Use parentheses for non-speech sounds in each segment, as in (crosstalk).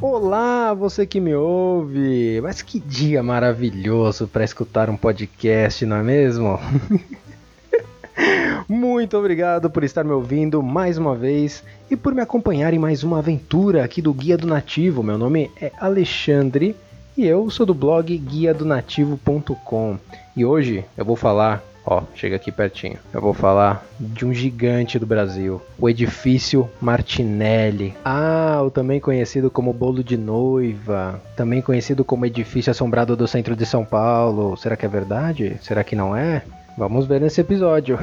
Olá, você que me ouve! Mas que dia maravilhoso para escutar um podcast, não é mesmo? (laughs) Muito obrigado por estar me ouvindo mais uma vez e por me acompanhar em mais uma aventura aqui do Guia do Nativo. Meu nome é Alexandre e eu sou do blog guiadonativo.com. E hoje eu vou falar Ó, chega aqui pertinho. Eu vou falar de um gigante do Brasil, o edifício Martinelli. Ah, o também conhecido como Bolo de Noiva, também conhecido como edifício assombrado do centro de São Paulo. Será que é verdade? Será que não é? Vamos ver nesse episódio.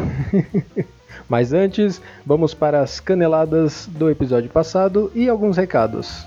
(laughs) Mas antes, vamos para as caneladas do episódio passado e alguns recados.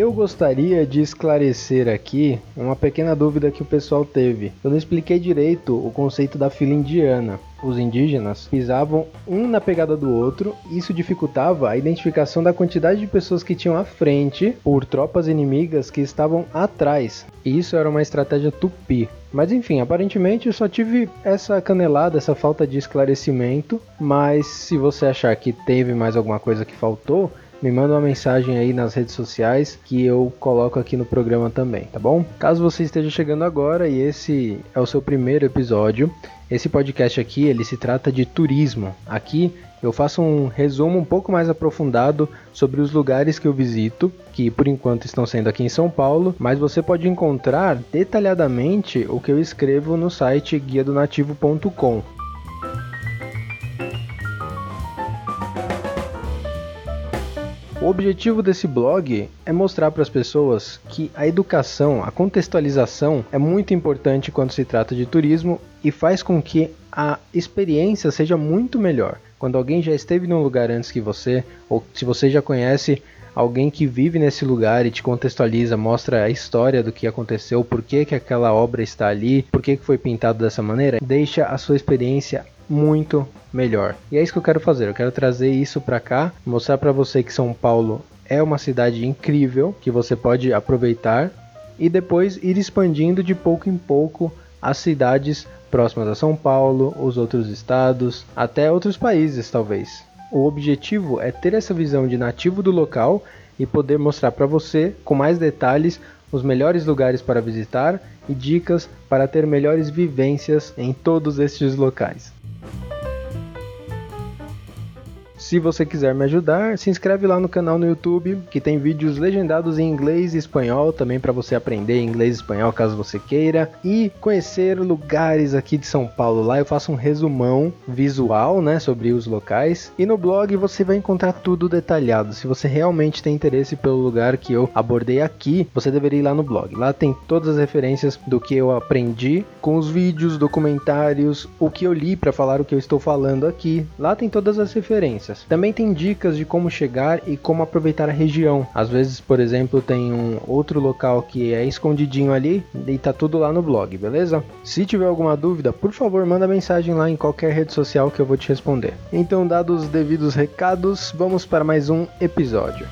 Eu gostaria de esclarecer aqui uma pequena dúvida que o pessoal teve. Eu não expliquei direito o conceito da fila indiana. Os indígenas pisavam um na pegada do outro, e isso dificultava a identificação da quantidade de pessoas que tinham à frente por tropas inimigas que estavam atrás. E isso era uma estratégia tupi. Mas enfim, aparentemente eu só tive essa canelada, essa falta de esclarecimento. Mas se você achar que teve mais alguma coisa que faltou, me manda uma mensagem aí nas redes sociais que eu coloco aqui no programa também, tá bom? Caso você esteja chegando agora e esse é o seu primeiro episódio, esse podcast aqui ele se trata de turismo. Aqui eu faço um resumo um pouco mais aprofundado sobre os lugares que eu visito, que por enquanto estão sendo aqui em São Paulo, mas você pode encontrar detalhadamente o que eu escrevo no site guiadonativo.com. O objetivo desse blog é mostrar para as pessoas que a educação, a contextualização é muito importante quando se trata de turismo e faz com que a experiência seja muito melhor. Quando alguém já esteve num lugar antes que você, ou se você já conhece alguém que vive nesse lugar e te contextualiza, mostra a história do que aconteceu, por que, que aquela obra está ali, por que, que foi pintado dessa maneira, deixa a sua experiência muito melhor. E é isso que eu quero fazer. Eu quero trazer isso para cá, mostrar para você que São Paulo é uma cidade incrível que você pode aproveitar e depois ir expandindo de pouco em pouco as cidades próximas a São Paulo, os outros estados, até outros países talvez. O objetivo é ter essa visão de nativo do local e poder mostrar para você com mais detalhes os melhores lugares para visitar e dicas para ter melhores vivências em todos estes locais. Se você quiser me ajudar, se inscreve lá no canal no YouTube, que tem vídeos legendados em inglês e espanhol, também para você aprender inglês e espanhol caso você queira, e conhecer lugares aqui de São Paulo. Lá eu faço um resumão visual, né, sobre os locais, e no blog você vai encontrar tudo detalhado. Se você realmente tem interesse pelo lugar que eu abordei aqui, você deveria ir lá no blog. Lá tem todas as referências do que eu aprendi com os vídeos, documentários, o que eu li para falar o que eu estou falando aqui. Lá tem todas as referências. Também tem dicas de como chegar e como aproveitar a região. Às vezes, por exemplo, tem um outro local que é escondidinho ali e tá tudo lá no blog, beleza? Se tiver alguma dúvida, por favor, manda mensagem lá em qualquer rede social que eu vou te responder. Então, dados os devidos recados, vamos para mais um episódio.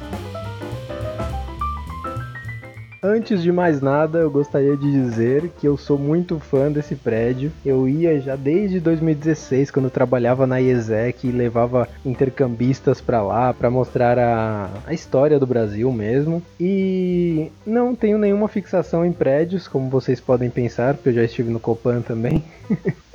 Antes de mais nada, eu gostaria de dizer que eu sou muito fã desse prédio. Eu ia já desde 2016, quando eu trabalhava na IESEC e levava intercambistas para lá para mostrar a, a história do Brasil mesmo. E não tenho nenhuma fixação em prédios, como vocês podem pensar, porque eu já estive no Copan também. (laughs)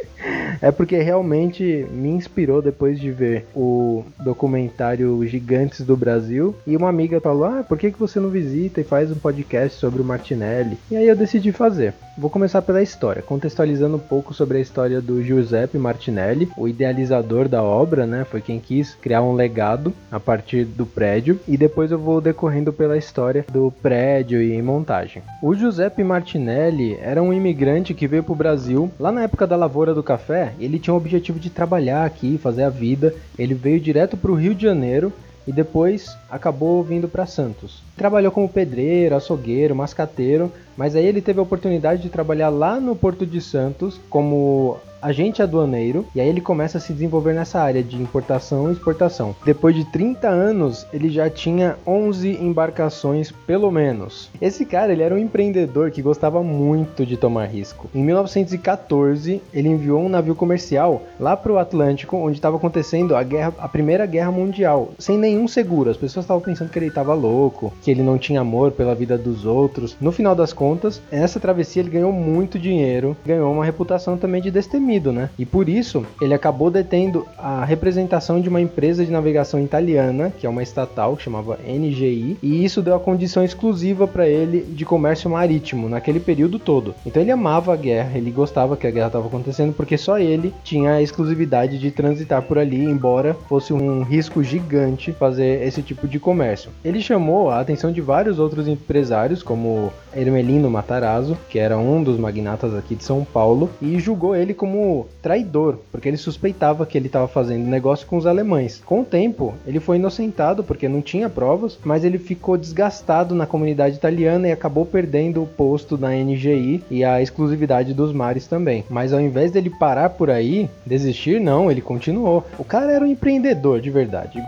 É porque realmente me inspirou depois de ver o documentário Gigantes do Brasil. E uma amiga falou: Ah, por que, que você não visita e faz um podcast sobre o Martinelli? E aí eu decidi fazer. Vou começar pela história, contextualizando um pouco sobre a história do Giuseppe Martinelli, o idealizador da obra, né? Foi quem quis criar um legado a partir do prédio. E depois eu vou decorrendo pela história do prédio e montagem. O Giuseppe Martinelli era um imigrante que veio para o Brasil lá na época da lavoura do café. Ele tinha o objetivo de trabalhar aqui, fazer a vida. Ele veio direto para o Rio de Janeiro e depois acabou vindo para Santos. Trabalhou como pedreiro, açougueiro, mascateiro, mas aí ele teve a oportunidade de trabalhar lá no Porto de Santos como agente aduaneiro e aí ele começa a se desenvolver nessa área de importação e exportação. Depois de 30 anos, ele já tinha 11 embarcações pelo menos. Esse cara, ele era um empreendedor que gostava muito de tomar risco. Em 1914, ele enviou um navio comercial lá para o Atlântico, onde estava acontecendo a guerra, a Primeira Guerra Mundial, sem nenhum seguro. As pessoas estavam pensando que ele estava louco, que ele não tinha amor pela vida dos outros. No final das contas, nessa travessia ele ganhou muito dinheiro, ganhou uma reputação também de destemido, né? E por isso, ele acabou detendo a representação de uma empresa de navegação italiana, que é uma estatal, que chamava NGI, e isso deu a condição exclusiva para ele de comércio marítimo naquele período todo. Então ele amava a guerra, ele gostava que a guerra estava acontecendo porque só ele tinha a exclusividade de transitar por ali, embora fosse um risco gigante fazer esse tipo de comércio. Ele chamou a atenção de vários outros empresários, como Hermelino Matarazzo, que era um dos magnatas aqui de São Paulo, e julgou ele como traidor, porque ele suspeitava que ele estava fazendo negócio com os alemães. Com o tempo, ele foi inocentado porque não tinha provas, mas ele ficou desgastado na comunidade italiana e acabou perdendo o posto na NGI e a exclusividade dos mares também. Mas ao invés dele parar por aí, desistir, não, ele continuou. O cara era um empreendedor de verdade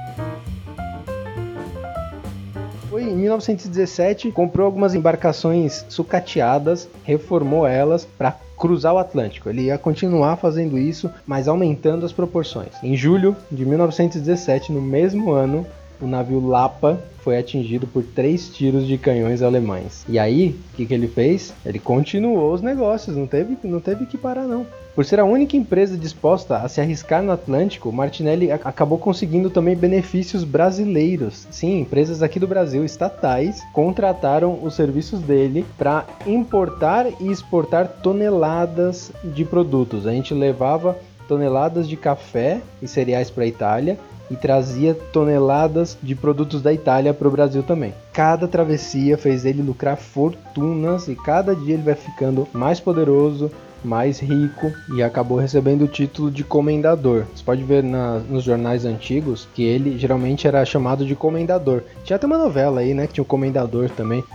1917, comprou algumas embarcações sucateadas, reformou elas para cruzar o Atlântico. Ele ia continuar fazendo isso, mas aumentando as proporções. Em julho de 1917, no mesmo ano, o navio Lapa foi atingido por três tiros de canhões alemães. E aí, o que, que ele fez? Ele continuou os negócios, não teve, não teve que parar não. Por ser a única empresa disposta a se arriscar no Atlântico, Martinelli acabou conseguindo também benefícios brasileiros. Sim, empresas aqui do Brasil, estatais, contrataram os serviços dele para importar e exportar toneladas de produtos. A gente levava toneladas de café e cereais para a Itália e trazia toneladas de produtos da Itália para o Brasil também. Cada travessia fez ele lucrar fortunas e cada dia ele vai ficando mais poderoso, mais rico e acabou recebendo o título de comendador. Você pode ver na, nos jornais antigos que ele geralmente era chamado de comendador. Tinha até uma novela aí, né, que tinha o comendador também. (laughs)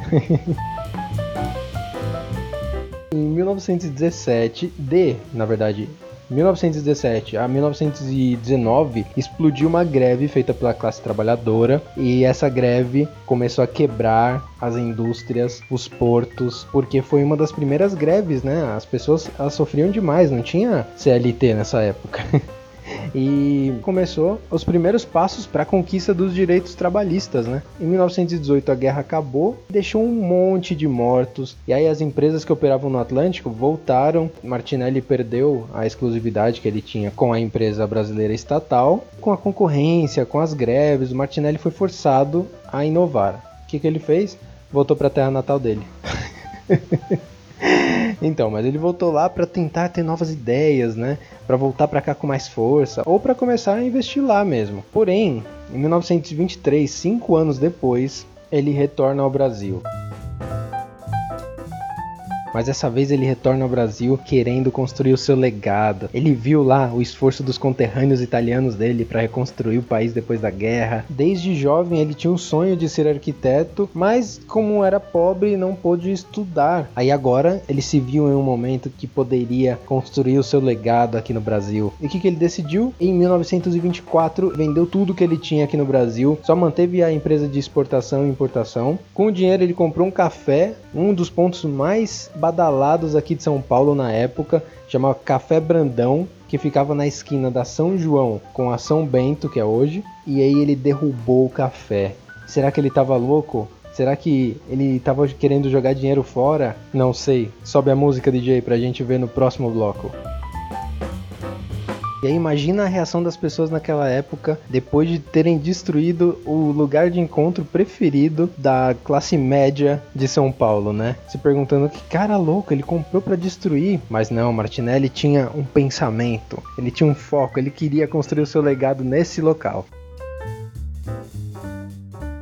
em 1917, de, na verdade, 1917 a 1919 explodiu uma greve feita pela classe trabalhadora e essa greve começou a quebrar as indústrias, os portos, porque foi uma das primeiras greves, né? As pessoas sofriam demais, não tinha CLT nessa época. (laughs) e começou os primeiros passos para a conquista dos direitos trabalhistas, né? Em 1918 a guerra acabou, deixou um monte de mortos e aí as empresas que operavam no Atlântico voltaram. Martinelli perdeu a exclusividade que ele tinha com a empresa brasileira estatal, com a concorrência, com as greves. O Martinelli foi forçado a inovar. O que, que ele fez? Voltou para a terra natal dele. (laughs) (laughs) Então, mas ele voltou lá para tentar ter novas ideias, né? Para voltar para cá com mais força ou para começar a investir lá mesmo. Porém, em 1923, cinco anos depois, ele retorna ao Brasil mas dessa vez ele retorna ao Brasil querendo construir o seu legado. Ele viu lá o esforço dos conterrâneos italianos dele para reconstruir o país depois da guerra. Desde jovem ele tinha um sonho de ser arquiteto, mas como era pobre não pôde estudar. Aí agora ele se viu em um momento que poderia construir o seu legado aqui no Brasil. E o que, que ele decidiu? Em 1924 vendeu tudo que ele tinha aqui no Brasil, só manteve a empresa de exportação e importação. Com o dinheiro ele comprou um café, um dos pontos mais badalados aqui de São Paulo na época, chamava Café Brandão, que ficava na esquina da São João com a São Bento, que é hoje, e aí ele derrubou o café. Será que ele tava louco? Será que ele tava querendo jogar dinheiro fora? Não sei. Sobe a música DJ pra gente ver no próximo bloco. E aí imagina a reação das pessoas naquela época depois de terem destruído o lugar de encontro preferido da classe média de São Paulo, né? Se perguntando que cara louco ele comprou para destruir, mas não, Martinelli tinha um pensamento, ele tinha um foco, ele queria construir o seu legado nesse local.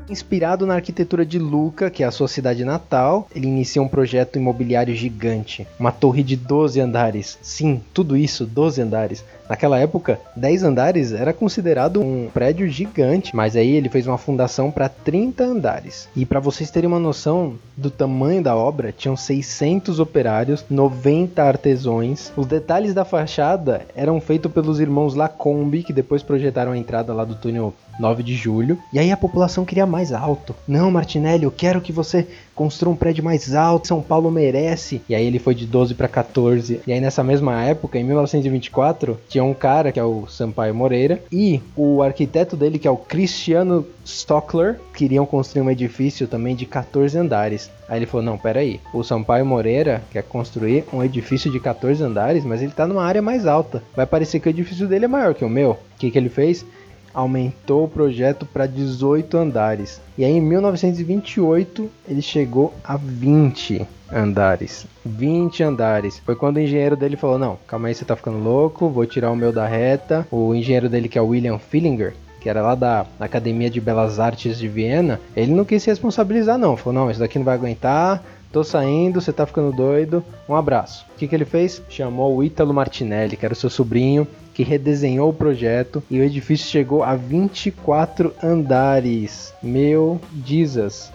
Inspirado na arquitetura de Luca, que é a sua cidade natal, ele inicia um projeto imobiliário gigante, uma torre de 12 andares. Sim, tudo isso, 12 andares. Naquela época, 10 andares era considerado um prédio gigante, mas aí ele fez uma fundação para 30 andares. E para vocês terem uma noção do tamanho da obra, tinham 600 operários, 90 artesões. Os detalhes da fachada eram feitos pelos irmãos Lacombe, que depois projetaram a entrada lá do túnel 9 de julho. E aí a população queria mais alto. Não, Martinelli, eu quero que você construa um prédio mais alto. São Paulo merece. E aí ele foi de 12 para 14. E aí nessa mesma época, em 1924, tinha um cara que é o Sampaio Moreira e o arquiteto dele que é o Cristiano Stockler queriam construir um edifício também de 14 andares. Aí ele falou: "Não, pera aí. O Sampaio Moreira quer construir um edifício de 14 andares, mas ele tá numa área mais alta. Vai parecer que o edifício dele é maior que o meu". O que que ele fez? Aumentou o projeto para 18 andares. E aí em 1928 ele chegou a 20 andares. 20 andares. Foi quando o engenheiro dele falou: Não, calma aí, você tá ficando louco, vou tirar o meu da reta. O engenheiro dele, que é o William Fillinger, que era lá da Academia de Belas Artes de Viena, ele não quis se responsabilizar, não. Falou: Não, isso daqui não vai aguentar. Tô saindo, você tá ficando doido. Um abraço. O que, que ele fez? Chamou o Ítalo Martinelli, que era o seu sobrinho, que redesenhou o projeto e o edifício chegou a 24 andares. Meu Jesus!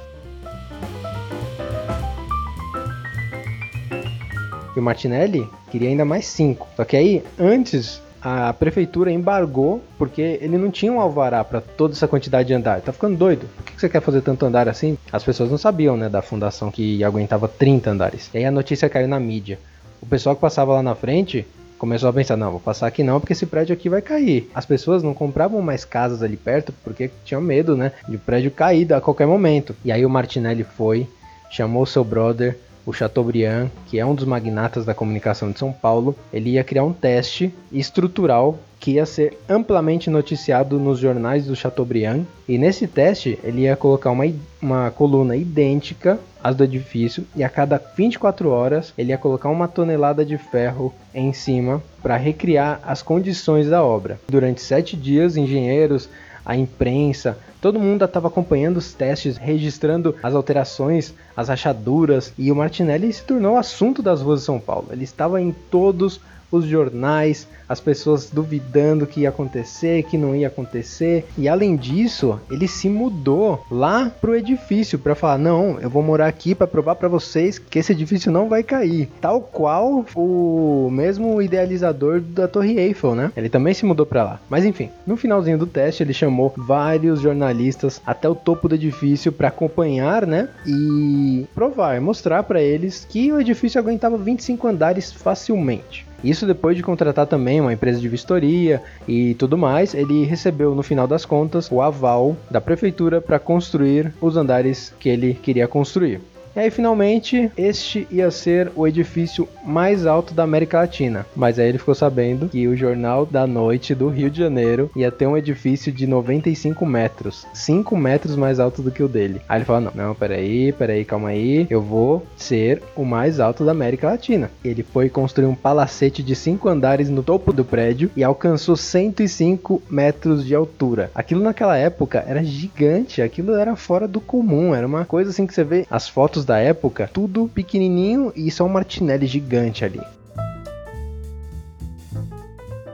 E o Martinelli queria ainda mais 5. Só que aí, antes a prefeitura embargou porque ele não tinha um alvará para toda essa quantidade de andar. Tá ficando doido? Por que você quer fazer tanto andar assim? As pessoas não sabiam, né, da fundação que aguentava 30 andares. E aí a notícia caiu na mídia. O pessoal que passava lá na frente começou a pensar, não, vou passar aqui não, porque esse prédio aqui vai cair. As pessoas não compravam mais casas ali perto porque tinham medo, né, de o prédio cair a qualquer momento. E aí o Martinelli foi, chamou seu brother, o Chateaubriand, que é um dos magnatas da comunicação de São Paulo, ele ia criar um teste estrutural que ia ser amplamente noticiado nos jornais do Chateaubriand. E nesse teste ele ia colocar uma, uma coluna idêntica às do edifício e a cada 24 horas ele ia colocar uma tonelada de ferro em cima para recriar as condições da obra. Durante sete dias, engenheiros, a imprensa, todo mundo estava acompanhando os testes, registrando as alterações, as rachaduras, e o Martinelli se tornou assunto das ruas de São Paulo. Ele estava em todos os jornais, as pessoas duvidando que ia acontecer, que não ia acontecer. E além disso, ele se mudou lá pro edifício para falar: "Não, eu vou morar aqui para provar para vocês que esse edifício não vai cair". Tal qual o mesmo idealizador da Torre Eiffel, né? Ele também se mudou para lá. Mas enfim, no finalzinho do teste ele chamou vários jornalistas até o topo do edifício para acompanhar, né? E provar, mostrar para eles que o edifício aguentava 25 andares facilmente. Isso depois de contratar também uma empresa de vistoria e tudo mais, ele recebeu no final das contas o aval da prefeitura para construir os andares que ele queria construir. E aí, finalmente, este ia ser o edifício mais alto da América Latina. Mas aí ele ficou sabendo que o Jornal da Noite do Rio de Janeiro ia ter um edifício de 95 metros, 5 metros mais alto do que o dele. Aí ele falou: Não, não, peraí, peraí, calma aí, eu vou ser o mais alto da América Latina. Ele foi construir um palacete de 5 andares no topo do prédio e alcançou 105 metros de altura. Aquilo naquela época era gigante, aquilo era fora do comum, era uma coisa assim que você vê as fotos da época, tudo pequenininho e só um Martinelli gigante ali.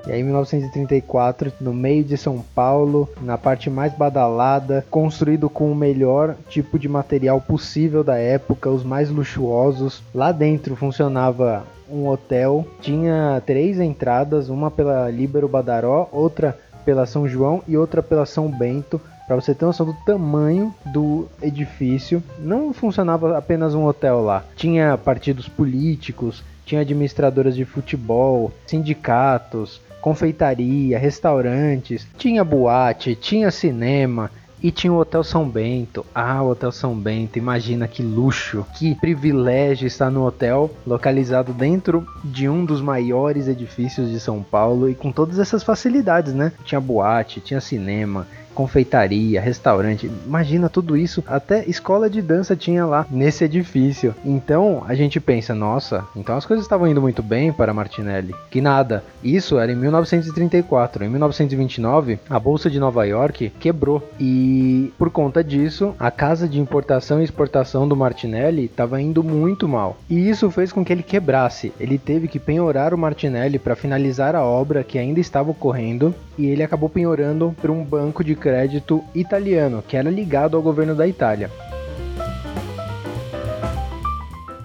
E aí, em 1934, no meio de São Paulo, na parte mais badalada, construído com o melhor tipo de material possível da época, os mais luxuosos. Lá dentro funcionava um hotel, tinha três entradas, uma pela Líbero Badaró, outra pela São João e outra pela São Bento. Para você ter noção do tamanho do edifício, não funcionava apenas um hotel lá. Tinha partidos políticos, tinha administradoras de futebol, sindicatos, confeitaria, restaurantes, tinha boate, tinha cinema, e tinha o Hotel São Bento. Ah, o Hotel São Bento, imagina que luxo, que privilégio estar no hotel localizado dentro de um dos maiores edifícios de São Paulo e com todas essas facilidades, né? Tinha boate, tinha cinema, confeitaria, restaurante. Imagina tudo isso, até escola de dança tinha lá nesse edifício. Então a gente pensa, nossa, então as coisas estavam indo muito bem para Martinelli. Que nada. Isso era em 1934. Em 1929, a bolsa de Nova York quebrou e por conta disso, a casa de importação e exportação do Martinelli estava indo muito mal. E isso fez com que ele quebrasse. Ele teve que penhorar o Martinelli para finalizar a obra que ainda estava ocorrendo e ele acabou penhorando para um banco de crédito italiano que era ligado ao governo da Itália.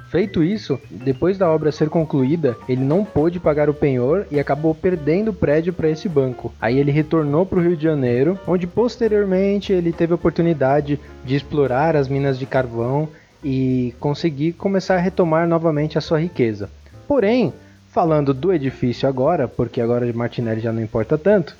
Feito isso, depois da obra ser concluída, ele não pôde pagar o penhor e acabou perdendo o prédio para esse banco. Aí ele retornou para o Rio de Janeiro, onde posteriormente ele teve a oportunidade de explorar as minas de carvão e conseguir começar a retomar novamente a sua riqueza. Porém, Falando do edifício agora, porque agora de Martinelli já não importa tanto.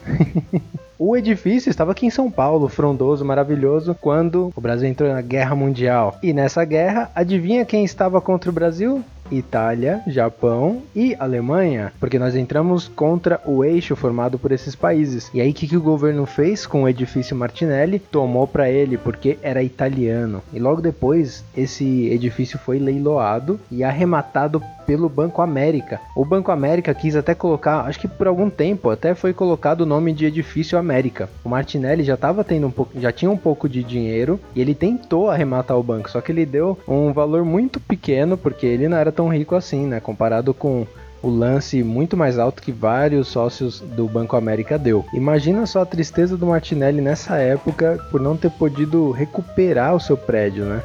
(laughs) o edifício estava aqui em São Paulo, frondoso, maravilhoso, quando o Brasil entrou na Guerra Mundial. E nessa guerra, adivinha quem estava contra o Brasil? Itália, Japão e Alemanha, porque nós entramos contra o eixo formado por esses países. E aí o que, que o governo fez com o edifício Martinelli? Tomou para ele porque era italiano. E logo depois esse edifício foi leiloado e arrematado pelo Banco América. O Banco América quis até colocar, acho que por algum tempo até foi colocado o nome de Edifício América. O Martinelli já estava tendo um pouco, já tinha um pouco de dinheiro e ele tentou arrematar o banco, só que ele deu um valor muito pequeno porque ele não era tão rico assim, né? Comparado com o lance muito mais alto que vários sócios do Banco América deu. Imagina só a tristeza do Martinelli nessa época por não ter podido recuperar o seu prédio, né?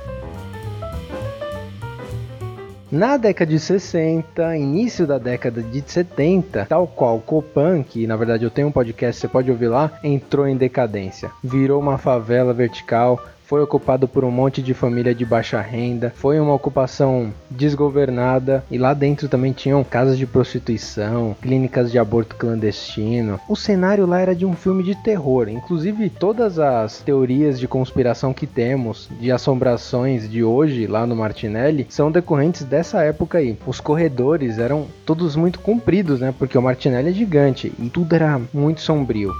Na década de 60, início da década de 70, tal qual Copan, que na verdade eu tenho um podcast, você pode ouvir lá, entrou em decadência. Virou uma favela vertical, foi ocupado por um monte de família de baixa renda, foi uma ocupação desgovernada e lá dentro também tinham casas de prostituição, clínicas de aborto clandestino. O cenário lá era de um filme de terror, inclusive todas as teorias de conspiração que temos, de assombrações de hoje lá no Martinelli, são decorrentes dessa época aí. Os corredores eram todos muito compridos, né? Porque o Martinelli é gigante e tudo era muito sombrio.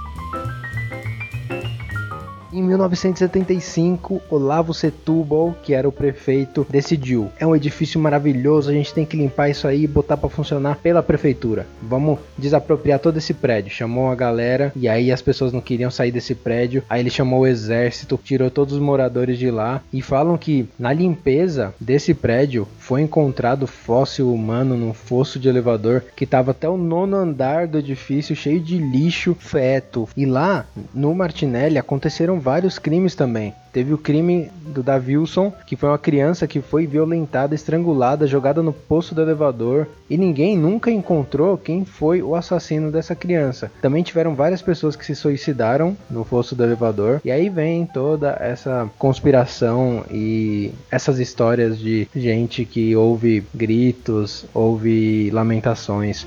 Em 1975, Olavo Setúbal, que era o prefeito, decidiu: é um edifício maravilhoso, a gente tem que limpar isso aí e botar para funcionar pela prefeitura. Vamos desapropriar todo esse prédio. Chamou a galera e aí as pessoas não queriam sair desse prédio. Aí ele chamou o exército, tirou todos os moradores de lá e falam que na limpeza desse prédio foi encontrado fóssil humano num fosso de elevador que estava até o nono andar do edifício cheio de lixo, feto. E lá no Martinelli aconteceram vários crimes também. Teve o crime do Davilson, que foi uma criança que foi violentada, estrangulada, jogada no poço do elevador, e ninguém nunca encontrou quem foi o assassino dessa criança. Também tiveram várias pessoas que se suicidaram no fosso do elevador, e aí vem toda essa conspiração e essas histórias de gente que ouve gritos, ouve lamentações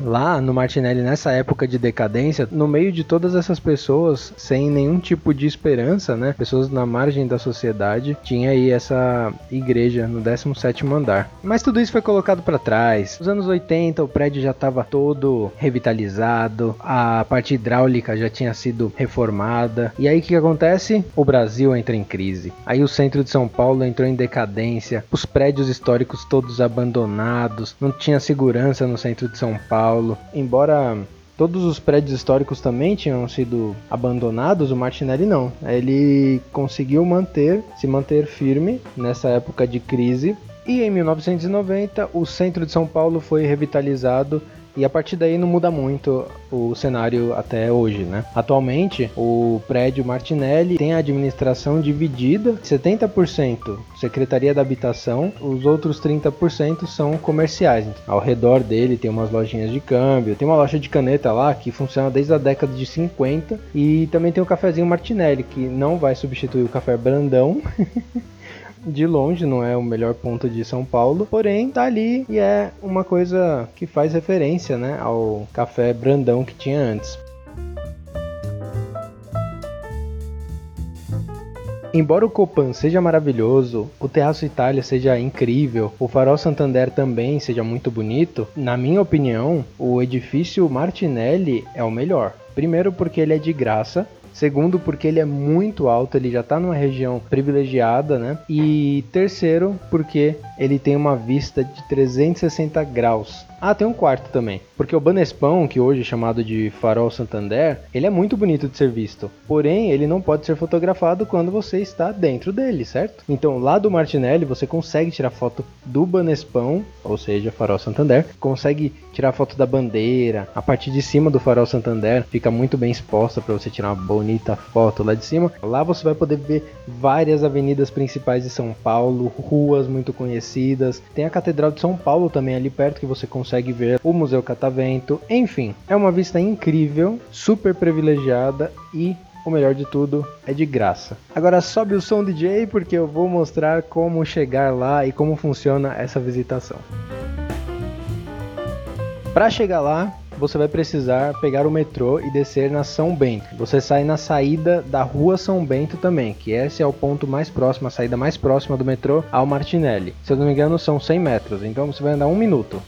lá no Martinelli nessa época de decadência, no meio de todas essas pessoas sem nenhum tipo de esperança, né? Pessoas na margem da sociedade, tinha aí essa igreja no 17º andar. Mas tudo isso foi colocado para trás. Nos anos 80 o prédio já estava todo revitalizado, a parte hidráulica já tinha sido reformada. E aí o que acontece? O Brasil entra em crise. Aí o centro de São Paulo entrou em decadência, os prédios históricos todos abandonados, não tinha segurança no centro de São Paulo Paulo. Embora todos os prédios históricos também tinham sido abandonados, o Martinelli não. Ele conseguiu manter, se manter firme nessa época de crise. E em 1990, o centro de São Paulo foi revitalizado e a partir daí não muda muito o cenário até hoje, né? Atualmente, o prédio Martinelli tem a administração dividida, 70% Secretaria da Habitação, os outros 30% são comerciais. Ao redor dele tem umas lojinhas de câmbio, tem uma loja de caneta lá que funciona desde a década de 50 e também tem o cafezinho Martinelli que não vai substituir o café Brandão. (laughs) de longe não é o melhor ponto de São Paulo, porém tá ali e é uma coisa que faz referência, né, ao café Brandão que tinha antes. Embora o Copan seja maravilhoso, o Terraço Itália seja incrível, o Farol Santander também seja muito bonito, na minha opinião, o edifício Martinelli é o melhor Primeiro porque ele é de graça, Segundo, porque ele é muito alto, ele já está numa região privilegiada, né? E terceiro, porque ele tem uma vista de 360 graus. Ah, tem um quarto também. Porque o Banespão, que hoje é chamado de Farol Santander, ele é muito bonito de ser visto. Porém, ele não pode ser fotografado quando você está dentro dele, certo? Então, lá do Martinelli, você consegue tirar foto do Banespão, ou seja, Farol Santander, consegue tirar foto da bandeira, a parte de cima do Farol Santander fica muito bem exposta para você tirar uma bonita foto lá de cima. Lá você vai poder ver várias avenidas principais de São Paulo, ruas muito conhecidas. Tem a Catedral de São Paulo também ali perto que você consegue ver o Museu Catavento. Enfim, é uma vista incrível, super privilegiada e o melhor de tudo é de graça. Agora sobe o som DJ porque eu vou mostrar como chegar lá e como funciona essa visitação. Para chegar lá, você vai precisar pegar o metrô e descer na São Bento. Você sai na saída da Rua São Bento também, que esse é o ponto mais próximo, a saída mais próxima do metrô ao Martinelli. Se eu não me engano, são 100 metros, então você vai andar um minuto.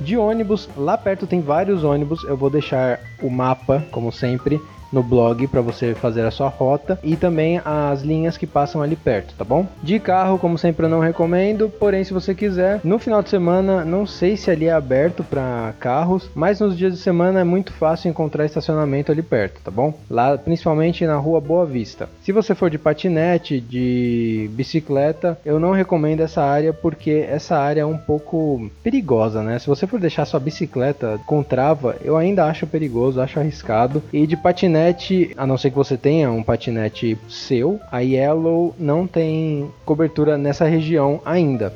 De ônibus, lá perto tem vários ônibus. Eu vou deixar o mapa, como sempre, no blog para você fazer a sua rota e também as linhas que passam ali perto, tá bom? De carro, como sempre, eu não recomendo, porém, se você quiser, no final de semana, não sei se ali é aberto para carros, mas nos dias de semana é muito fácil encontrar estacionamento ali perto, tá bom? Lá, principalmente na rua Boa Vista. Se você for de patinete, de bicicleta, eu não recomendo essa área porque essa área é um pouco perigosa, né? Se você for deixar sua bicicleta com trava, eu ainda acho perigoso, acho arriscado. E de patinete patinete, a não ser que você tenha um patinete seu, a Yellow não tem cobertura nessa região ainda.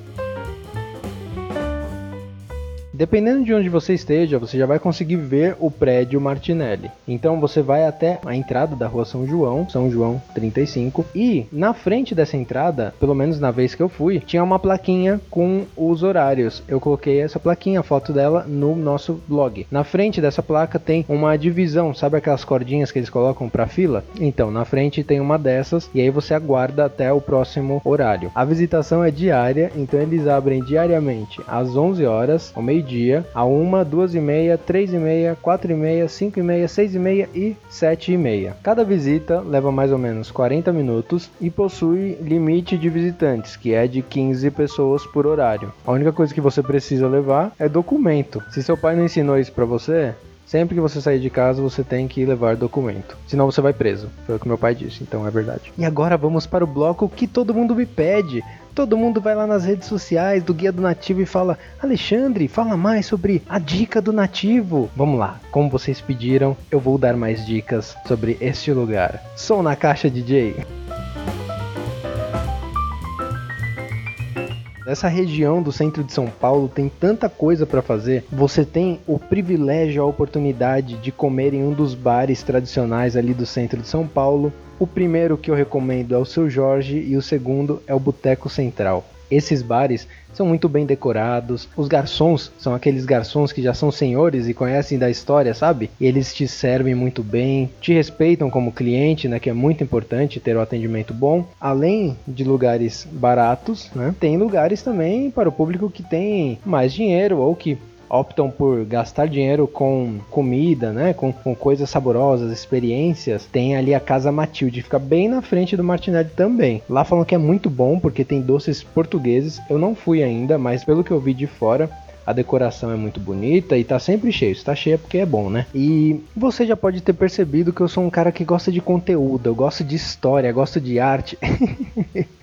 Dependendo de onde você esteja, você já vai conseguir ver o prédio Martinelli. Então você vai até a entrada da rua São João, São João 35, e na frente dessa entrada, pelo menos na vez que eu fui, tinha uma plaquinha com os horários. Eu coloquei essa plaquinha, a foto dela, no nosso blog. Na frente dessa placa tem uma divisão, sabe aquelas cordinhas que eles colocam para fila? Então, na frente tem uma dessas e aí você aguarda até o próximo horário. A visitação é diária, então eles abrem diariamente às 11 horas, ao meio meio-dia, a uma, duas e meia, três e meia, quatro e meia, cinco e meia, seis e meia e sete e meia. Cada visita leva mais ou menos 40 minutos e possui limite de visitantes, que é de 15 pessoas por horário. A única coisa que você precisa levar é documento. Se seu pai não ensinou isso para você, Sempre que você sair de casa, você tem que levar documento. Senão você vai preso. Foi o que meu pai disse, então é verdade. E agora vamos para o bloco que todo mundo me pede. Todo mundo vai lá nas redes sociais do Guia do Nativo e fala: Alexandre, fala mais sobre a dica do nativo. Vamos lá, como vocês pediram, eu vou dar mais dicas sobre este lugar. Som na caixa, DJ. Essa região do centro de São Paulo tem tanta coisa para fazer. Você tem o privilégio, a oportunidade de comer em um dos bares tradicionais ali do centro de São Paulo. O primeiro que eu recomendo é o Seu Jorge e o segundo é o Boteco Central. Esses bares são muito bem decorados. Os garçons são aqueles garçons que já são senhores e conhecem da história, sabe? Eles te servem muito bem, te respeitam como cliente, né? Que é muito importante ter o atendimento bom. Além de lugares baratos, né? Tem lugares também para o público que tem mais dinheiro ou que optam por gastar dinheiro com comida, né? Com, com coisas saborosas, experiências, tem ali a Casa Matilde, fica bem na frente do Martinelli também. Lá falam que é muito bom porque tem doces portugueses. Eu não fui ainda, mas pelo que eu vi de fora, a decoração é muito bonita e tá sempre cheio. Está cheia porque é bom, né? E você já pode ter percebido que eu sou um cara que gosta de conteúdo, eu gosto de história, gosto de arte. (laughs)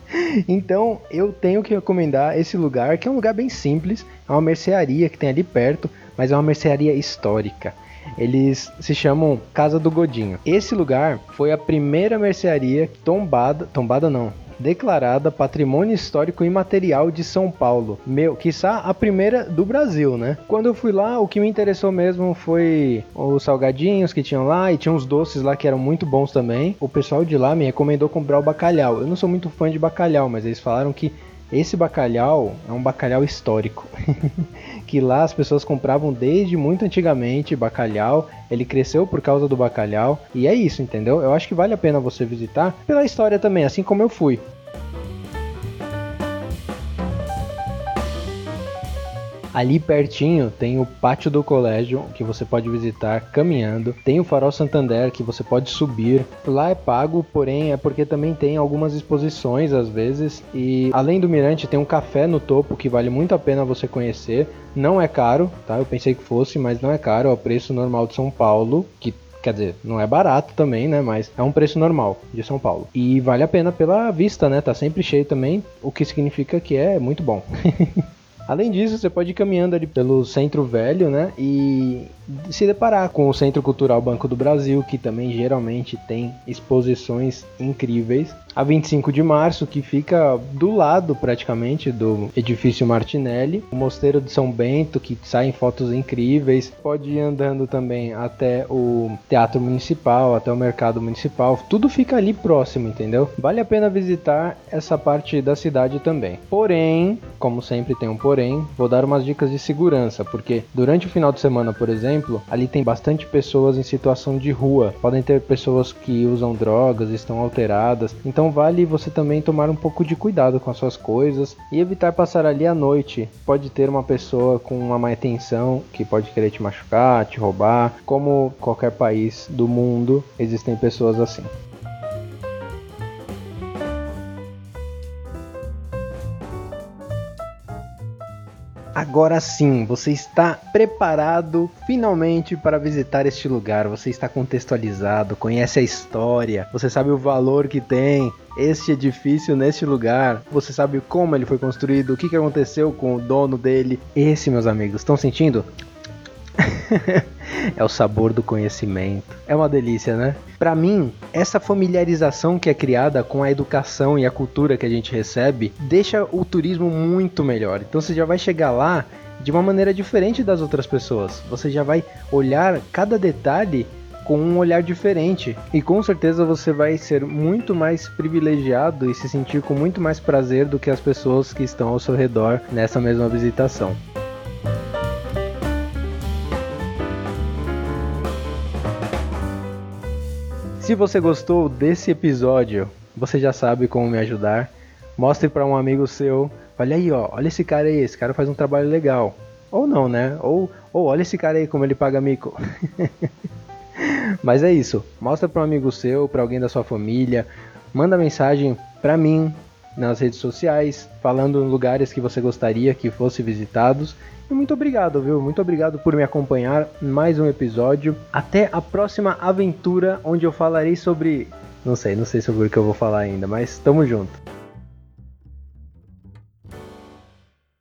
então eu tenho que recomendar esse lugar, que é um lugar bem simples, é uma mercearia que tem ali perto, mas é uma mercearia histórica. Eles se chamam Casa do Godinho. Esse lugar foi a primeira mercearia tombada, tombada não, declarada Patrimônio Histórico Imaterial de São Paulo. Meu, quiçá a primeira do Brasil, né? Quando eu fui lá, o que me interessou mesmo foi os salgadinhos que tinham lá e tinha uns doces lá que eram muito bons também. O pessoal de lá me recomendou comprar o bacalhau. Eu não sou muito fã de bacalhau, mas eles falaram que esse bacalhau é um bacalhau histórico. (laughs) que lá as pessoas compravam desde muito antigamente bacalhau. Ele cresceu por causa do bacalhau. E é isso, entendeu? Eu acho que vale a pena você visitar pela história também, assim como eu fui. Ali pertinho tem o pátio do colégio que você pode visitar caminhando. Tem o Farol Santander que você pode subir. Lá é pago, porém é porque também tem algumas exposições às vezes. E além do mirante tem um café no topo que vale muito a pena você conhecer. Não é caro, tá? Eu pensei que fosse, mas não é caro. É o preço normal de São Paulo, que Quer dizer, não é barato também, né? Mas é um preço normal de São Paulo. E vale a pena pela vista, né? Tá sempre cheio também, o que significa que é muito bom. (laughs) Além disso, você pode ir caminhando ali pelo Centro Velho, né? E se deparar com o Centro Cultural Banco do Brasil, que também geralmente tem exposições incríveis. A 25 de março, que fica do lado praticamente do edifício Martinelli. O Mosteiro de São Bento, que saem fotos incríveis. Pode ir andando também até o Teatro Municipal, até o Mercado Municipal. Tudo fica ali próximo, entendeu? Vale a pena visitar essa parte da cidade também. Porém, como sempre tem um porém, vou dar umas dicas de segurança, porque durante o final de semana, por exemplo, ali tem bastante pessoas em situação de rua. Podem ter pessoas que usam drogas, estão alteradas. Então vale você também tomar um pouco de cuidado com as suas coisas e evitar passar ali à noite. Pode ter uma pessoa com uma má intenção que pode querer te machucar, te roubar. Como qualquer país do mundo, existem pessoas assim. Agora sim, você está preparado finalmente para visitar este lugar. Você está contextualizado, conhece a história, você sabe o valor que tem este edifício neste lugar. Você sabe como ele foi construído, o que aconteceu com o dono dele. Esse, meus amigos, estão sentindo? (laughs) é o sabor do conhecimento. É uma delícia, né? Para mim, essa familiarização que é criada com a educação e a cultura que a gente recebe deixa o turismo muito melhor. Então você já vai chegar lá de uma maneira diferente das outras pessoas. Você já vai olhar cada detalhe com um olhar diferente. E com certeza você vai ser muito mais privilegiado e se sentir com muito mais prazer do que as pessoas que estão ao seu redor nessa mesma visitação. Se você gostou desse episódio, você já sabe como me ajudar. Mostre para um amigo seu. Olha aí, ó, olha esse cara aí, esse cara faz um trabalho legal. Ou não, né? Ou, ou olha esse cara aí como ele paga mico. (laughs) Mas é isso. Mostra para um amigo seu, para alguém da sua família. Manda mensagem para mim nas redes sociais, falando lugares que você gostaria que fossem visitados e muito obrigado, viu? Muito obrigado por me acompanhar mais um episódio. Até a próxima aventura onde eu falarei sobre. Não sei, não sei sobre o que eu vou falar ainda, mas tamo junto.